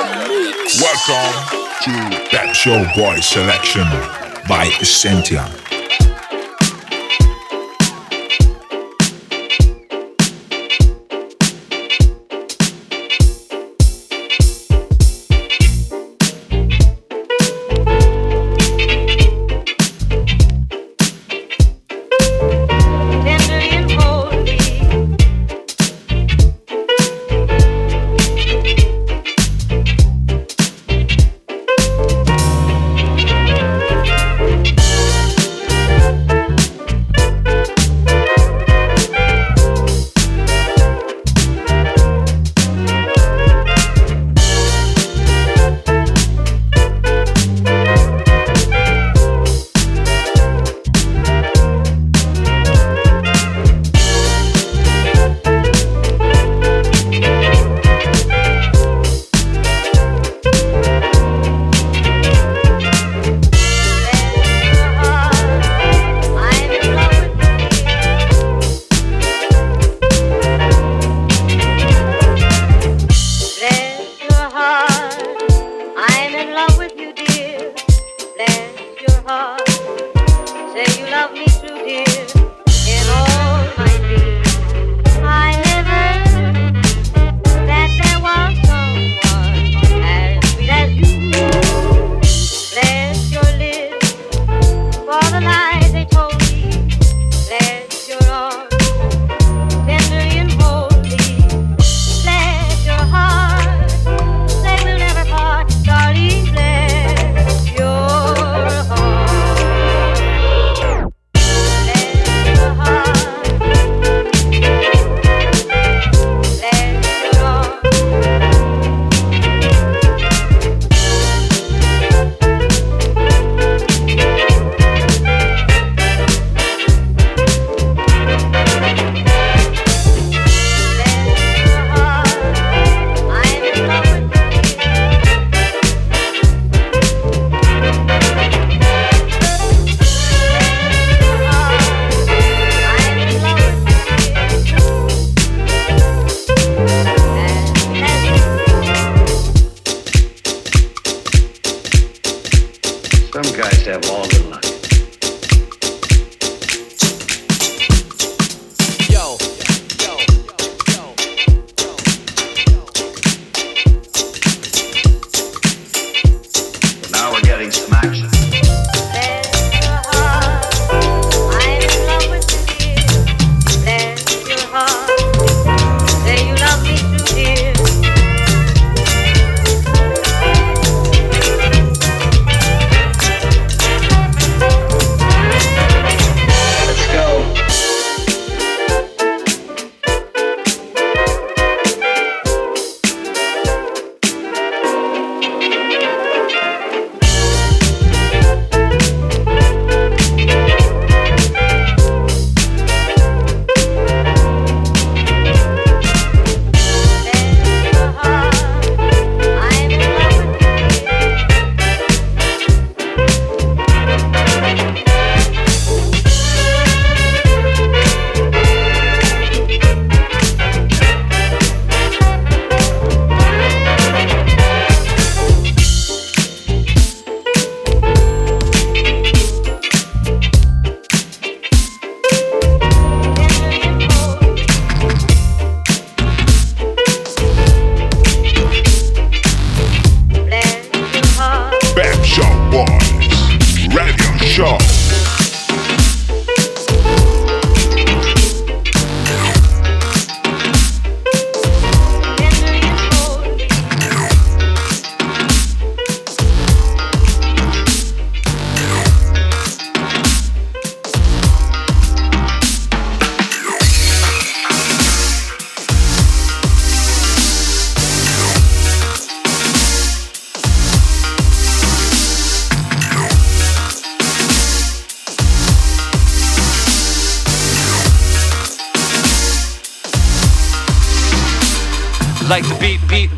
Welcome to That Show Boy Selection by Essentia.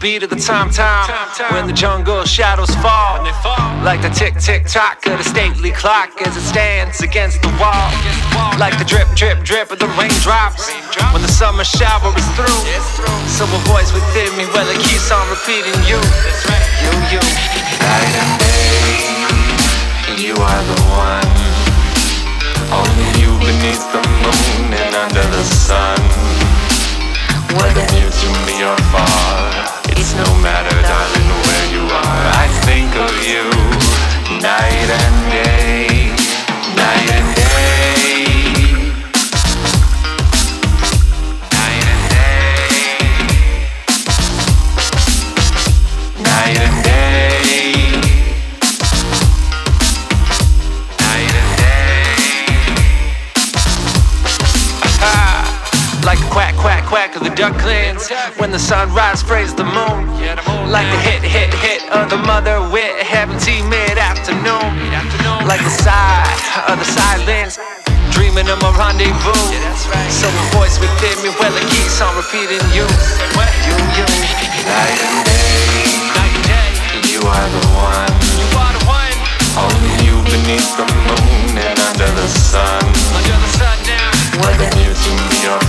Like the beat, beat, beat of the time, time. When the jungle shadows fall. Like the tick, tick, tock of the stately clock as it stands against the wall. Like the drip, drip, drip of the raindrops. When the summer shower is through. So a voice within me, well, it keeps on repeating you. You, you. Night and day, you are the one. Only you beneath the moon and under the sun. Whether near to me or far, it's no matter, darling, where you are. I think of you night and day, ducklings when the sunrise sprays the moon. Like the hit, hit, hit of the mother wit having tea mid afternoon. Like the sigh of the silence, dreaming of my rendezvous. So a voice within me, well, it keeps on repeating you. You, you, night and day. You are the one. You. Only you beneath the moon and under the sun. Under the sun now. Whether near to me or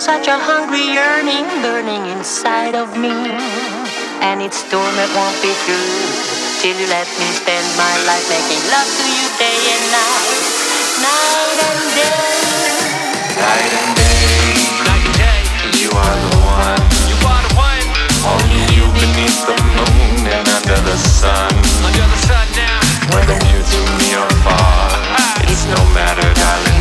such a hungry yearning burning inside of me. And its torment won't be through till you let me spend my life making love to you day and night. Night and day. Night and day, night and day, you are the one. You are the one. Only you beneath the moon and under the sun. Under the sun now. Whether near to me or far, ah. it's no matter, darling,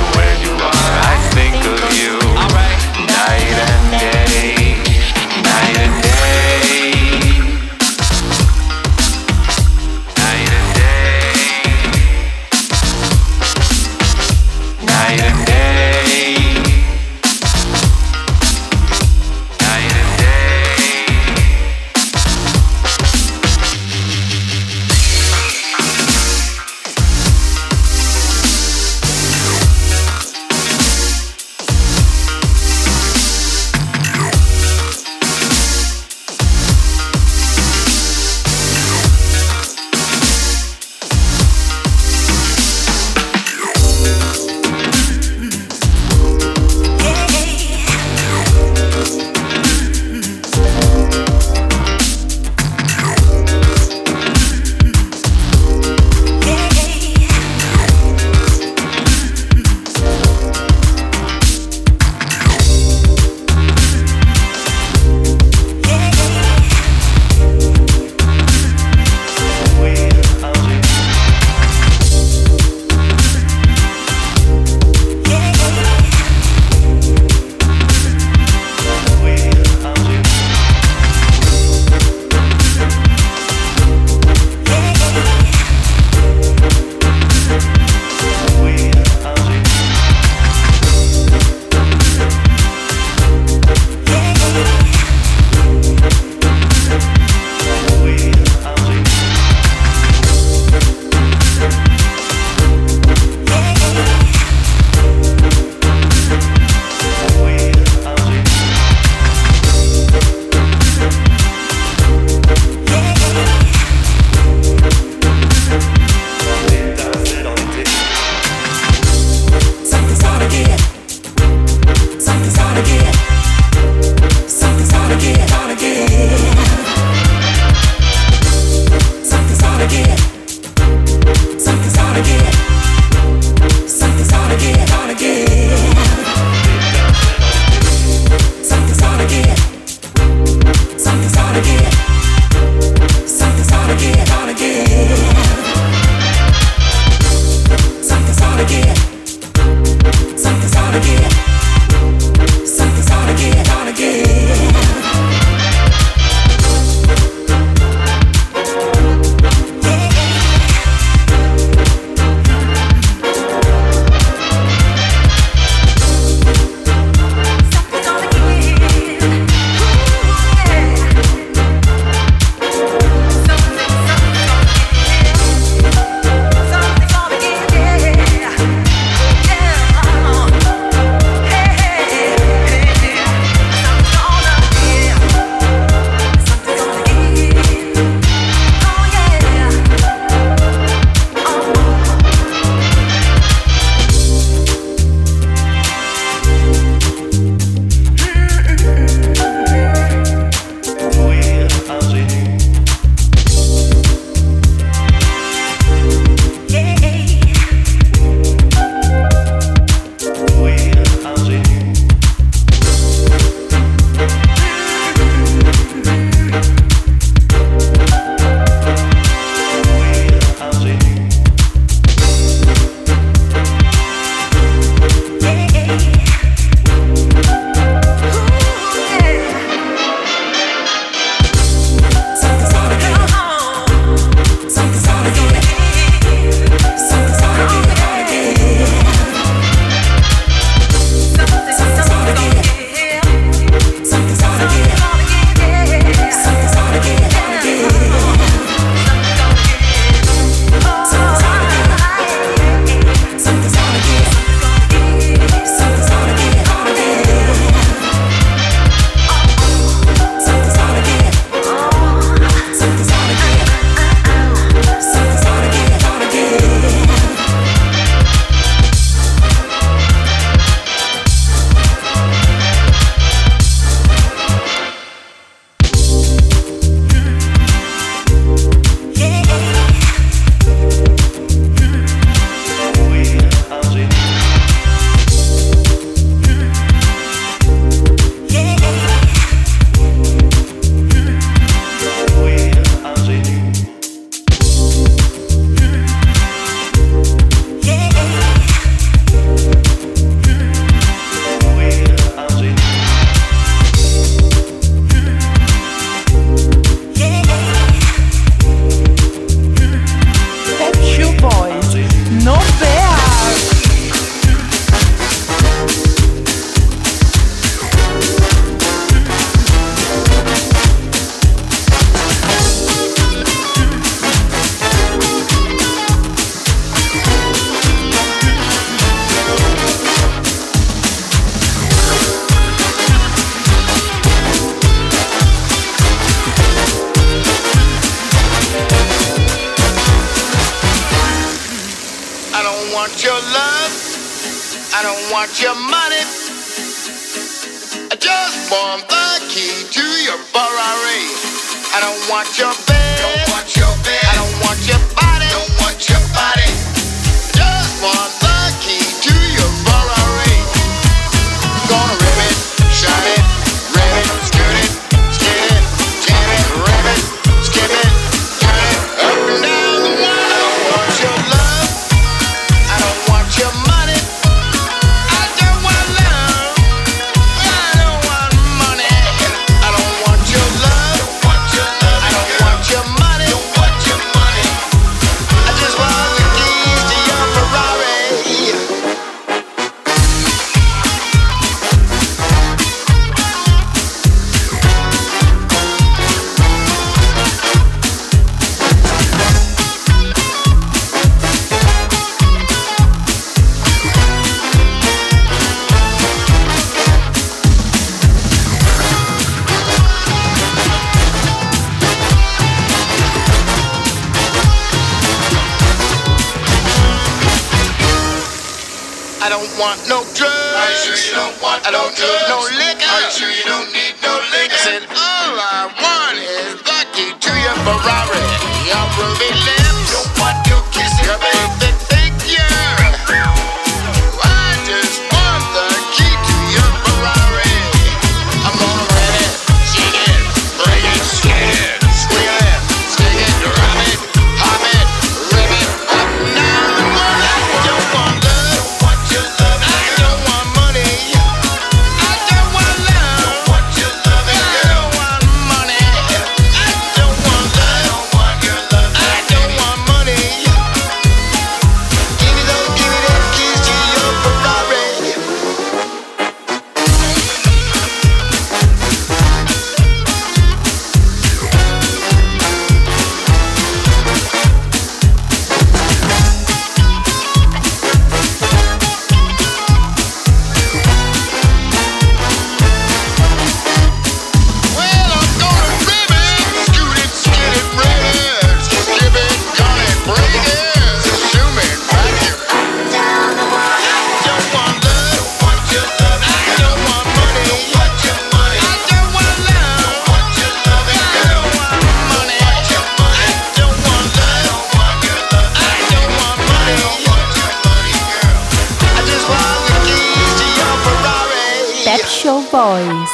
Boys.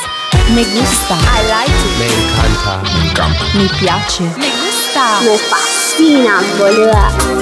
Me gusta. I like it. Me encanta. Me encanta. Mi piace. Me gusta. Me fascina, boluda.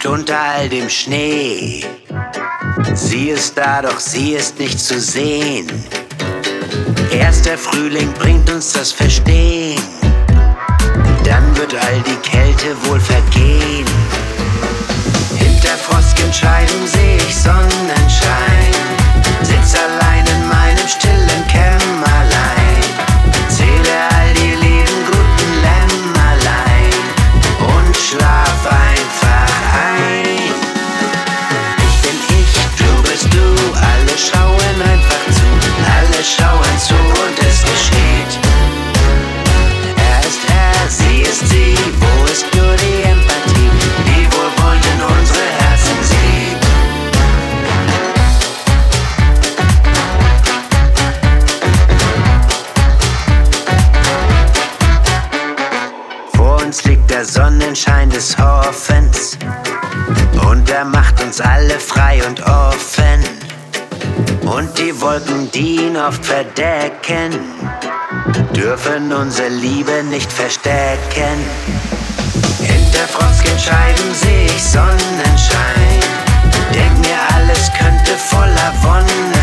liegt unter all dem Schnee. Sie ist da, doch sie ist nicht zu sehen. Erst der Frühling bringt uns alle frei und offen. Und die Wolken, die ihn oft verdecken, dürfen unsere Liebe nicht verstecken. Hinter Frosken scheiden sehe ich Sonnenschein. Denk mir, alles könnte voller Wonne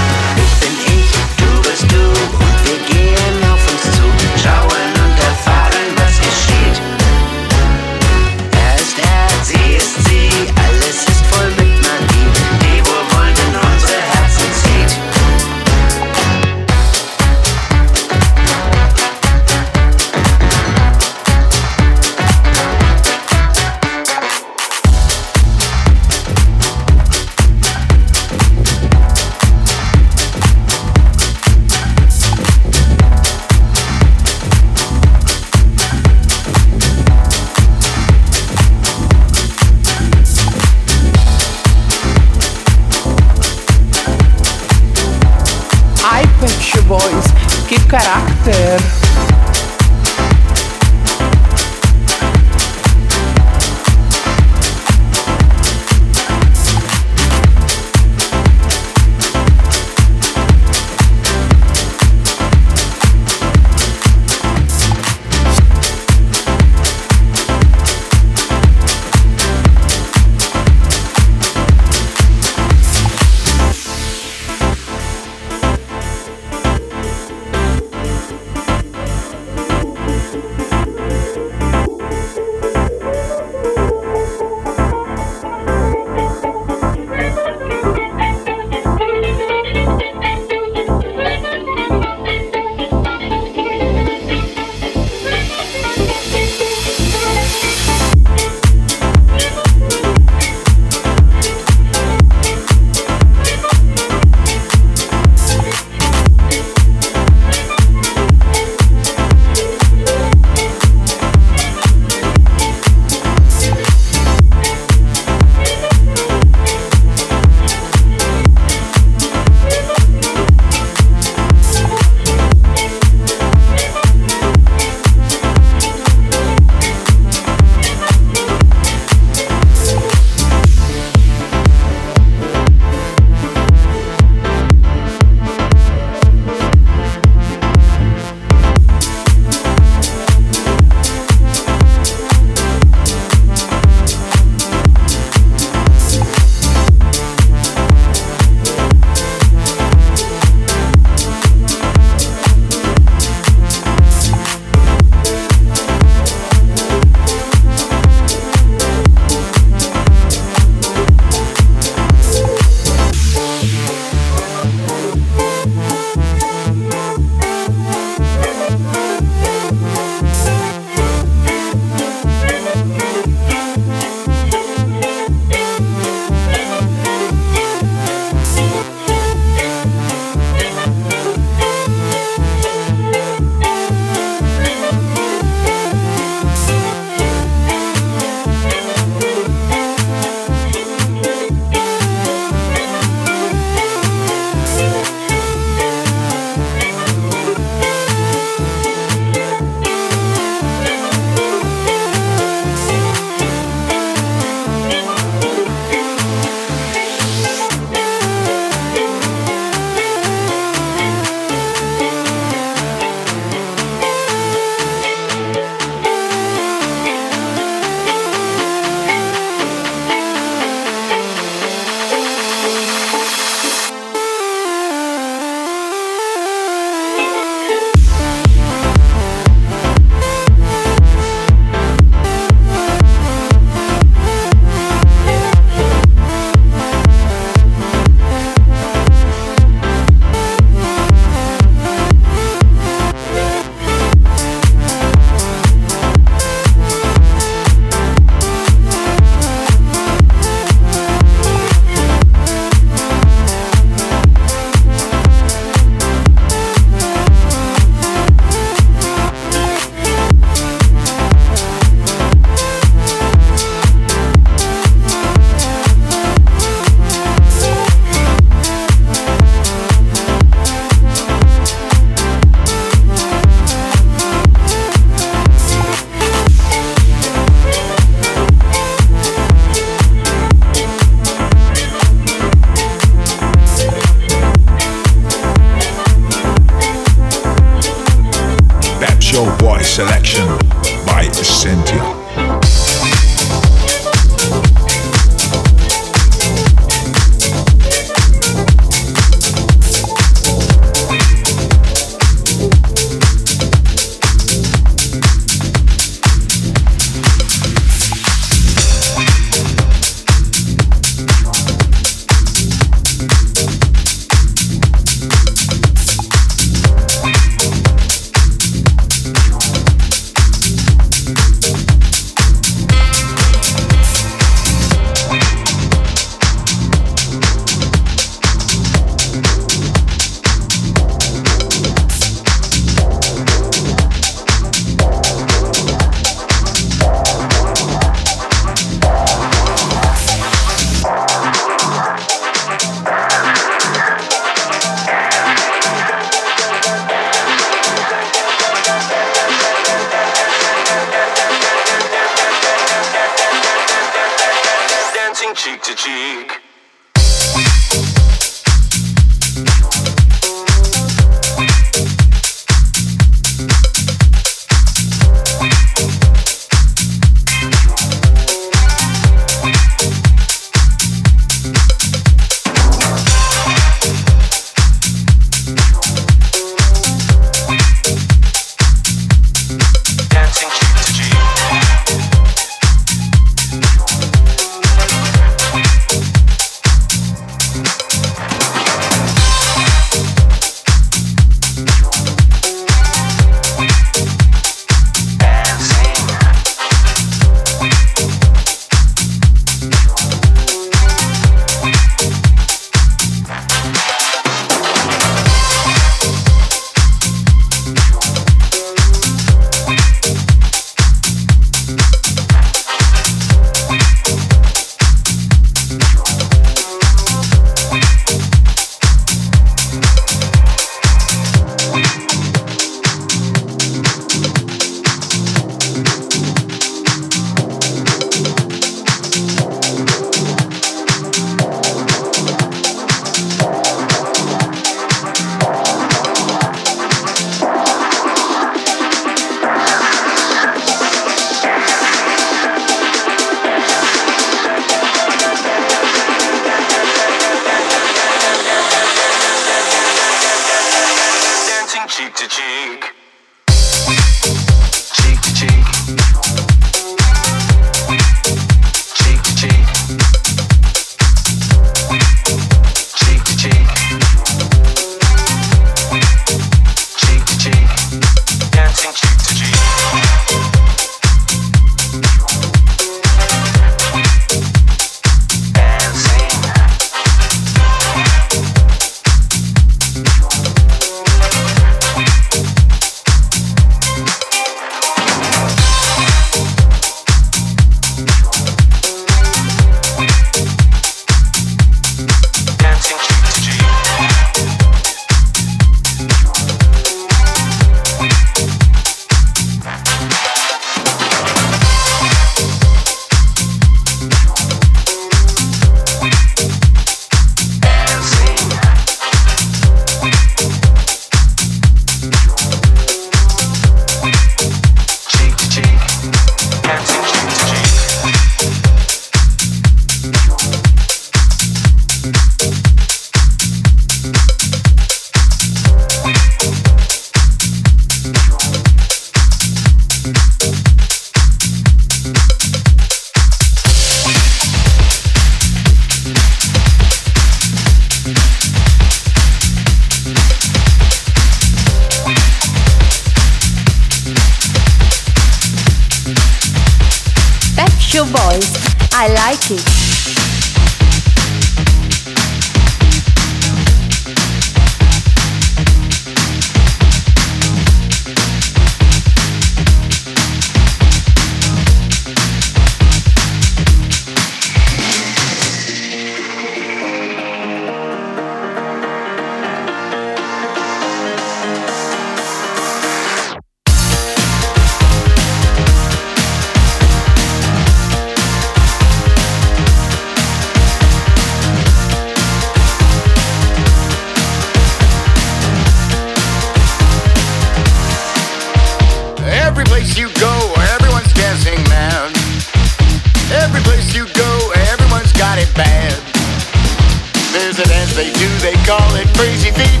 presidents, they do, they call it crazy feet.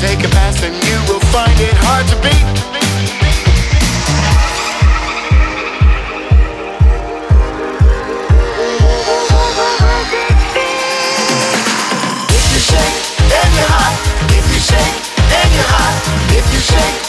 Take a pass and you will find it hard to beat. If you shake, then you're hot. If you shake, then you're hot. If you shake.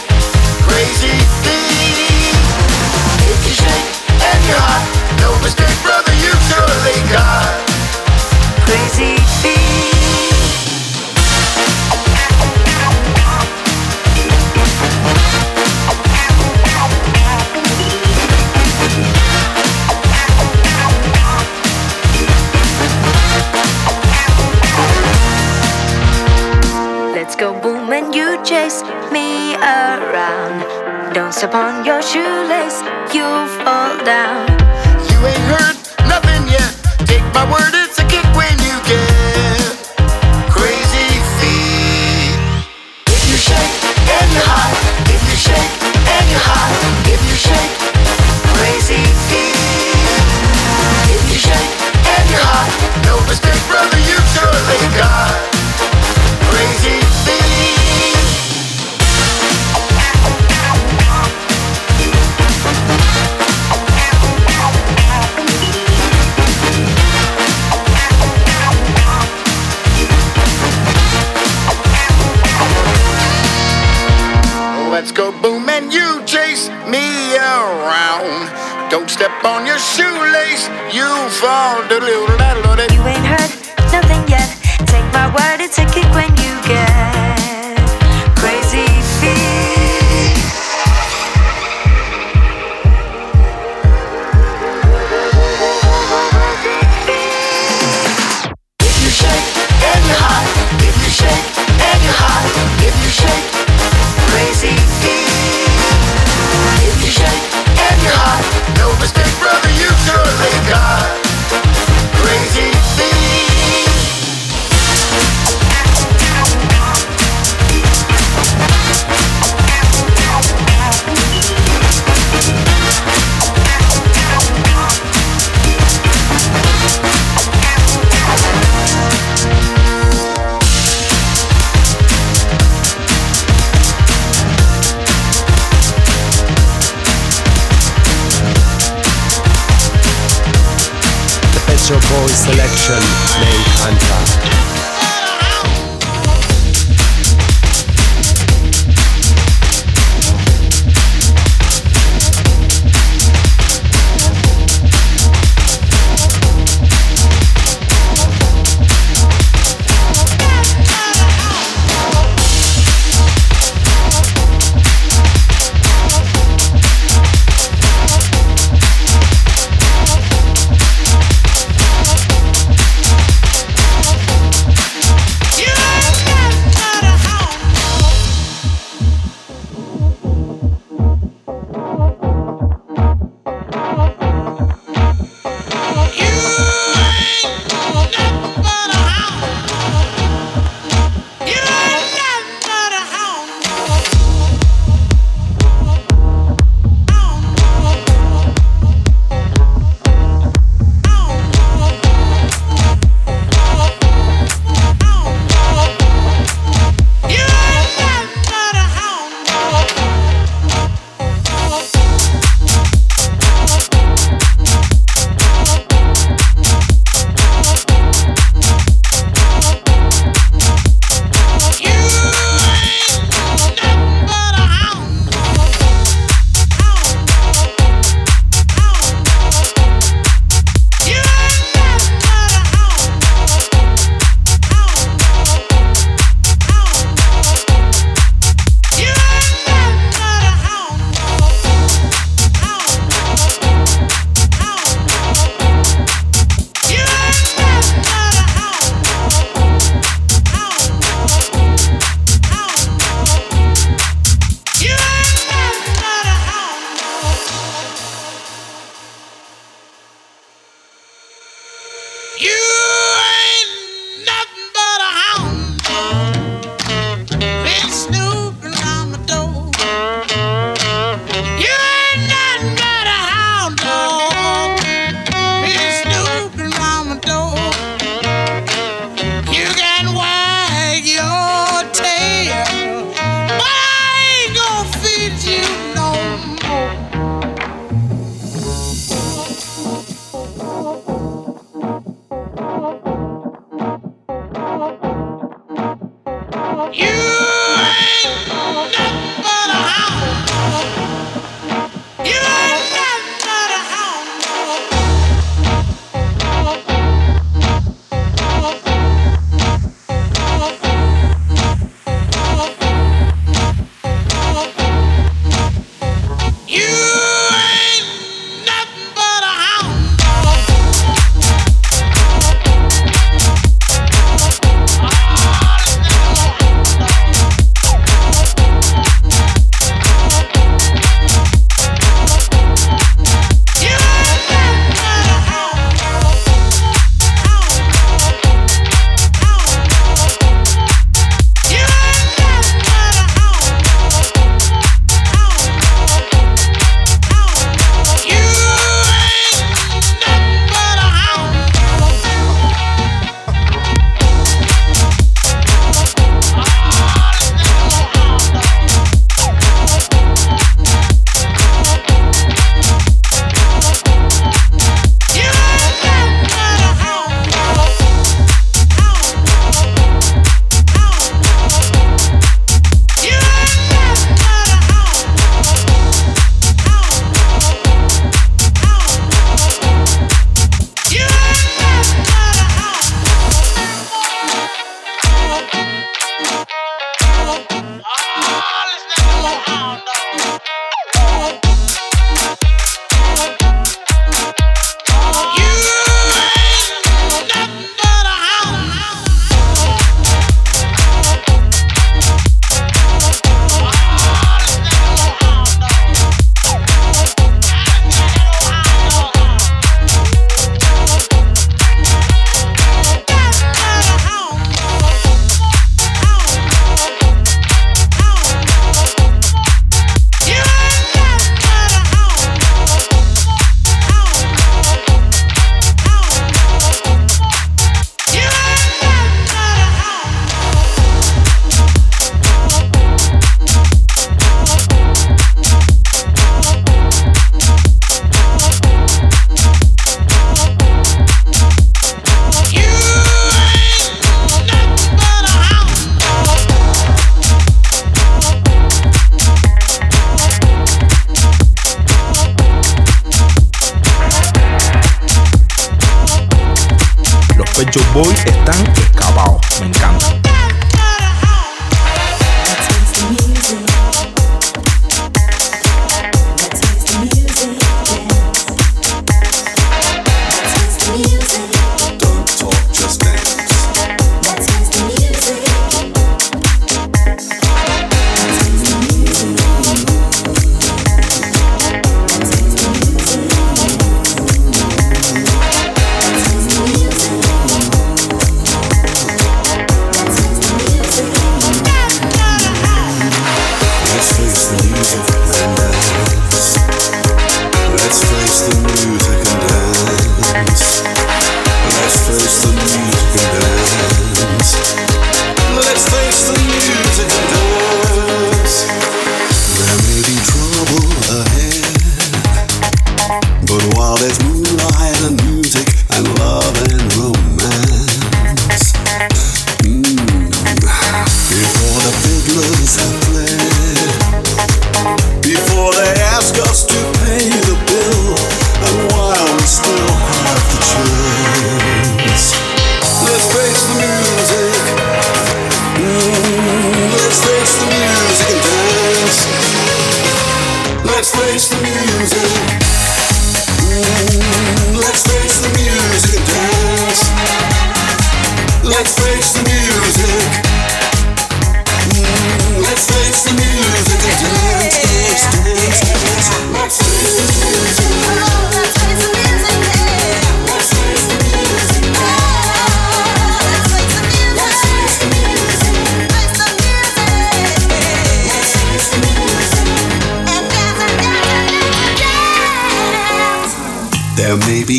Embrace the music.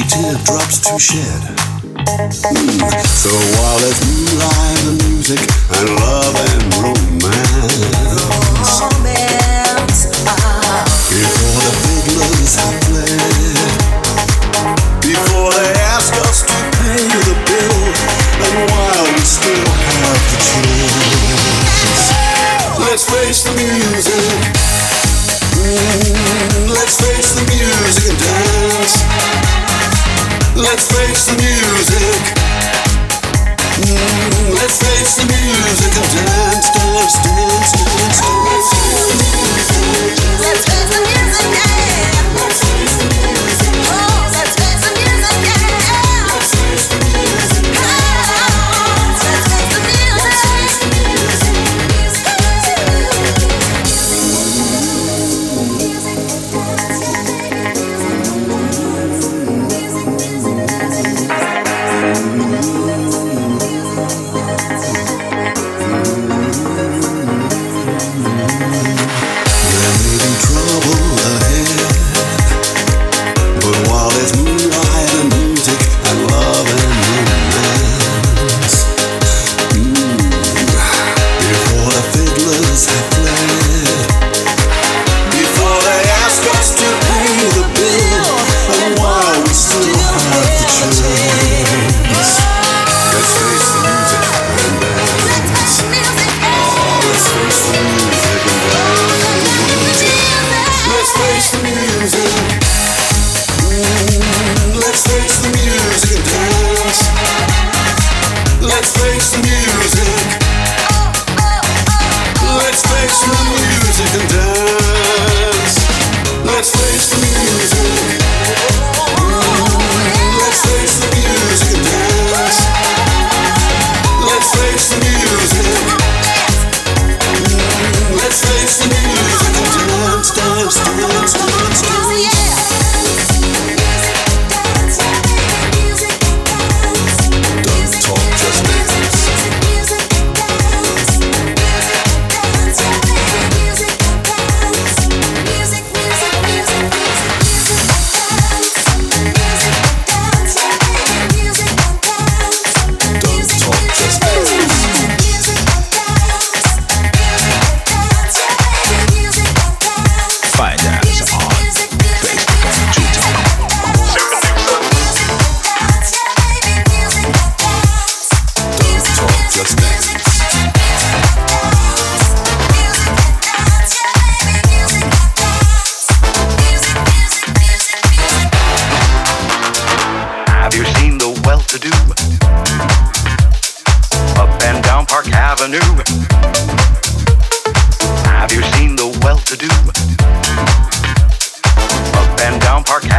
teardrops to shed. So while there's moonlight and music and love and romance.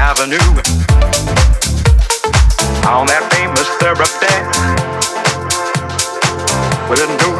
Avenue. On that famous thoroughfare. With a new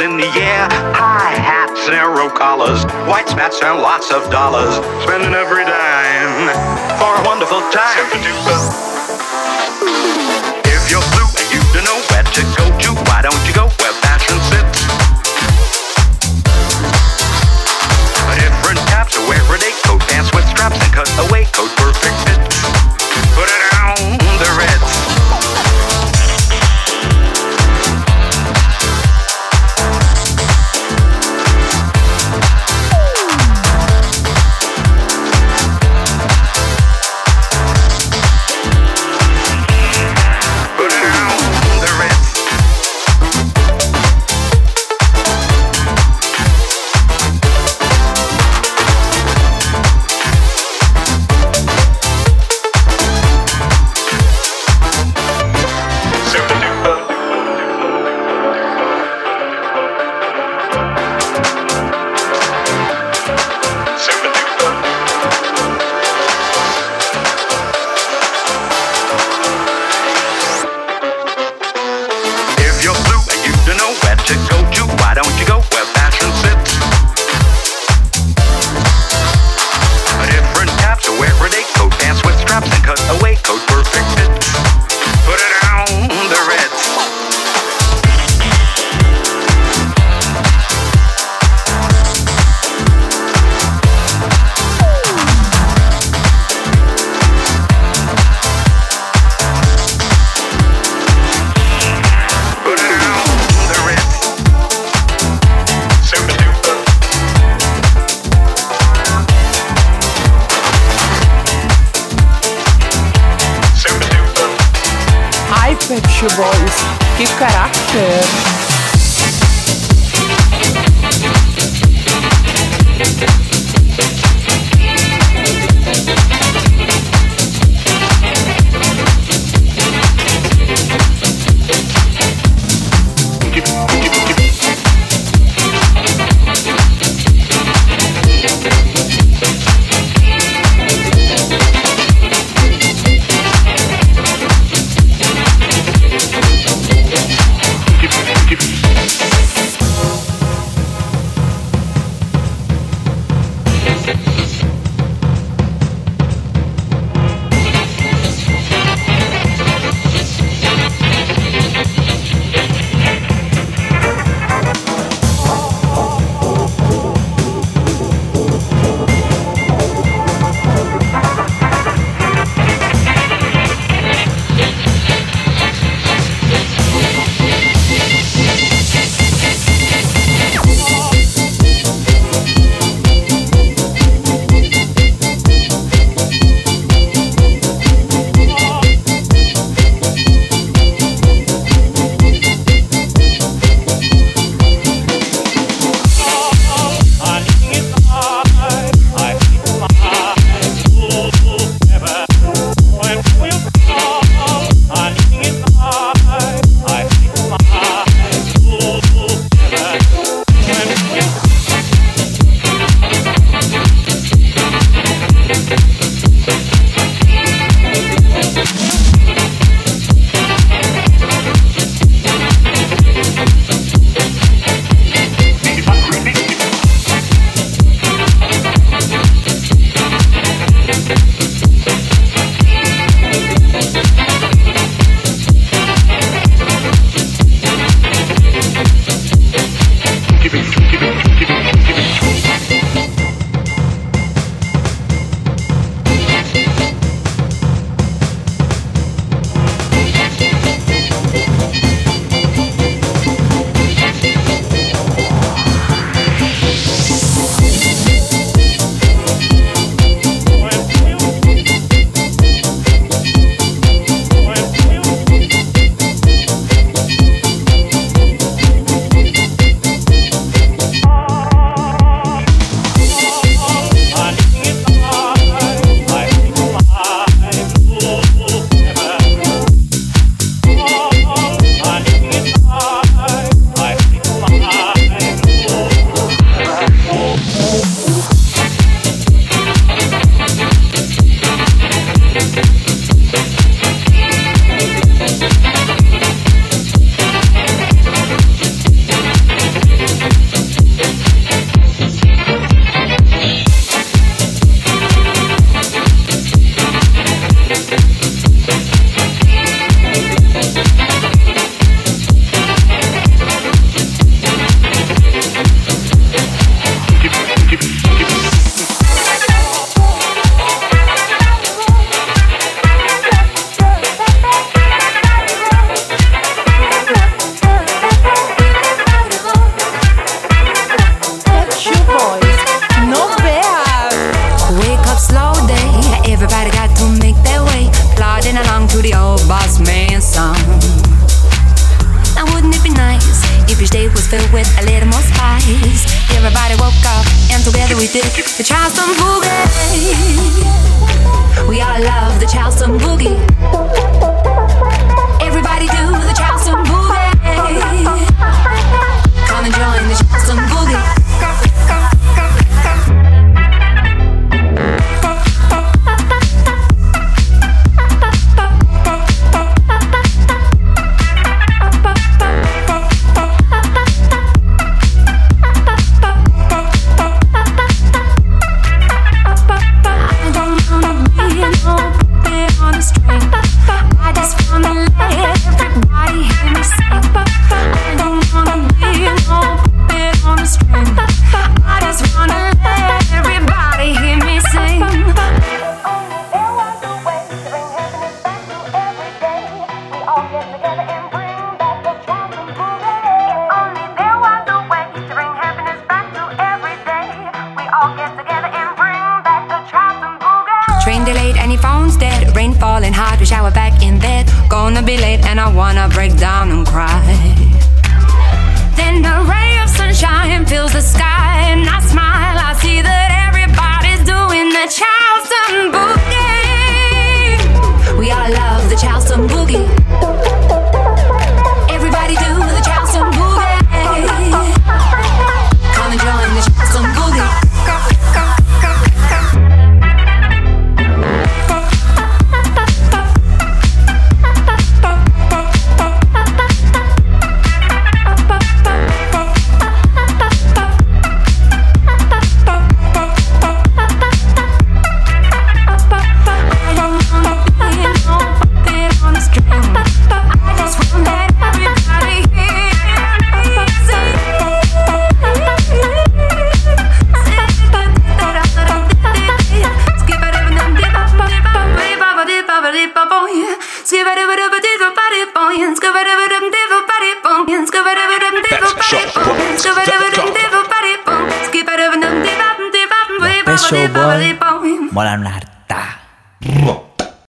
in the air. High hats and collars, white spats and lots of dollars. Spending every dime for a wonderful time.